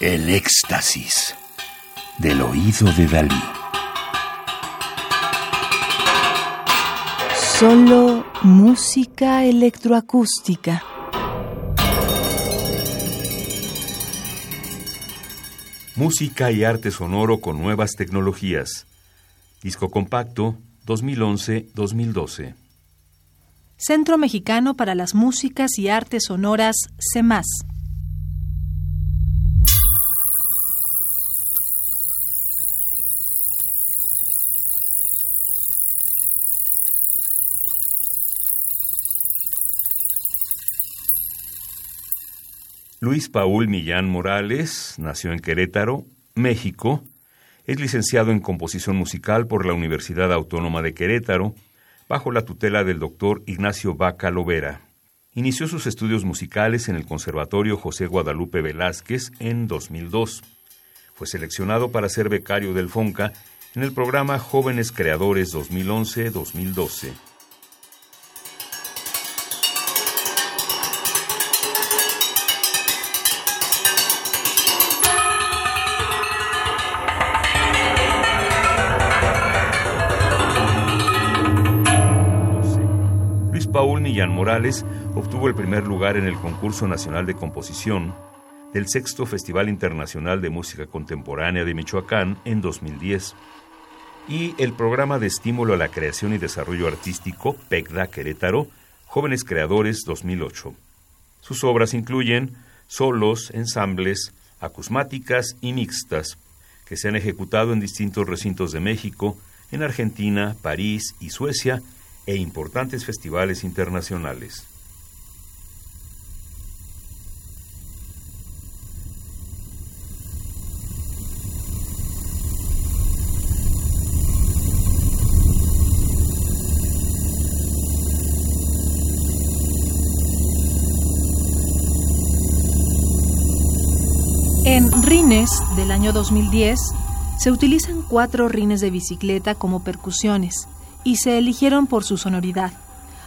El éxtasis del oído de Dalí. Solo música electroacústica. Música y arte sonoro con nuevas tecnologías. Disco compacto 2011-2012. Centro Mexicano para las Músicas y Artes Sonoras, CEMAS. Luis Paul Millán Morales nació en Querétaro, México. Es licenciado en composición musical por la Universidad Autónoma de Querétaro, bajo la tutela del doctor Ignacio Vaca Lovera. Inició sus estudios musicales en el Conservatorio José Guadalupe Velázquez en 2002. Fue seleccionado para ser becario del FONCA en el programa Jóvenes Creadores 2011-2012. Millán Morales obtuvo el primer lugar en el concurso nacional de composición del sexto Festival Internacional de Música Contemporánea de Michoacán en 2010 y el programa de estímulo a la creación y desarrollo artístico PECDA Querétaro Jóvenes Creadores 2008. Sus obras incluyen solos, ensambles, acusmáticas y mixtas que se han ejecutado en distintos recintos de México, en Argentina, París y Suecia e importantes festivales internacionales. En Rines del año 2010 se utilizan cuatro rines de bicicleta como percusiones y se eligieron por su sonoridad,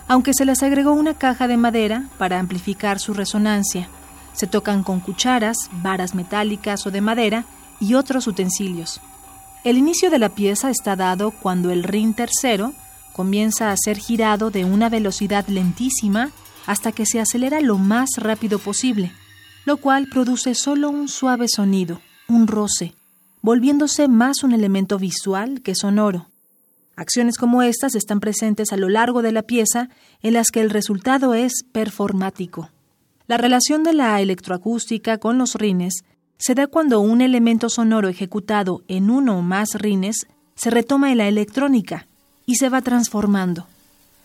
aunque se les agregó una caja de madera para amplificar su resonancia. Se tocan con cucharas, varas metálicas o de madera y otros utensilios. El inicio de la pieza está dado cuando el rin tercero comienza a ser girado de una velocidad lentísima hasta que se acelera lo más rápido posible, lo cual produce solo un suave sonido, un roce, volviéndose más un elemento visual que sonoro. Acciones como estas están presentes a lo largo de la pieza en las que el resultado es performático. La relación de la electroacústica con los rines se da cuando un elemento sonoro ejecutado en uno o más rines se retoma en la electrónica y se va transformando.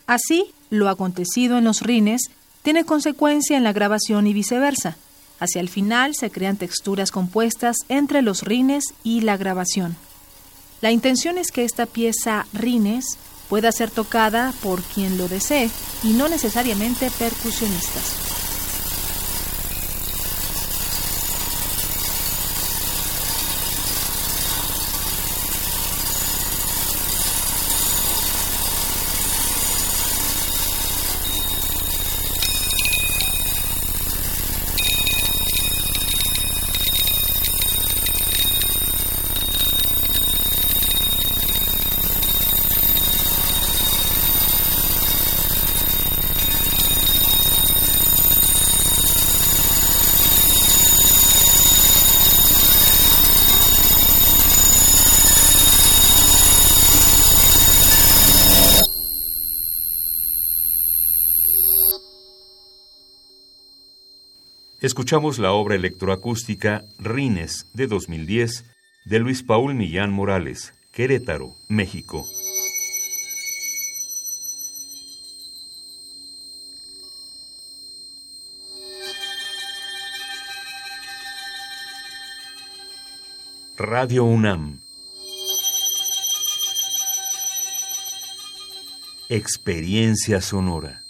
Así, lo acontecido en los rines tiene consecuencia en la grabación y viceversa. Hacia el final se crean texturas compuestas entre los rines y la grabación. La intención es que esta pieza Rines pueda ser tocada por quien lo desee y no necesariamente percusionistas. Escuchamos la obra electroacústica Rines de 2010 de Luis Paul Millán Morales, Querétaro, México. Radio UNAM. Experiencia sonora.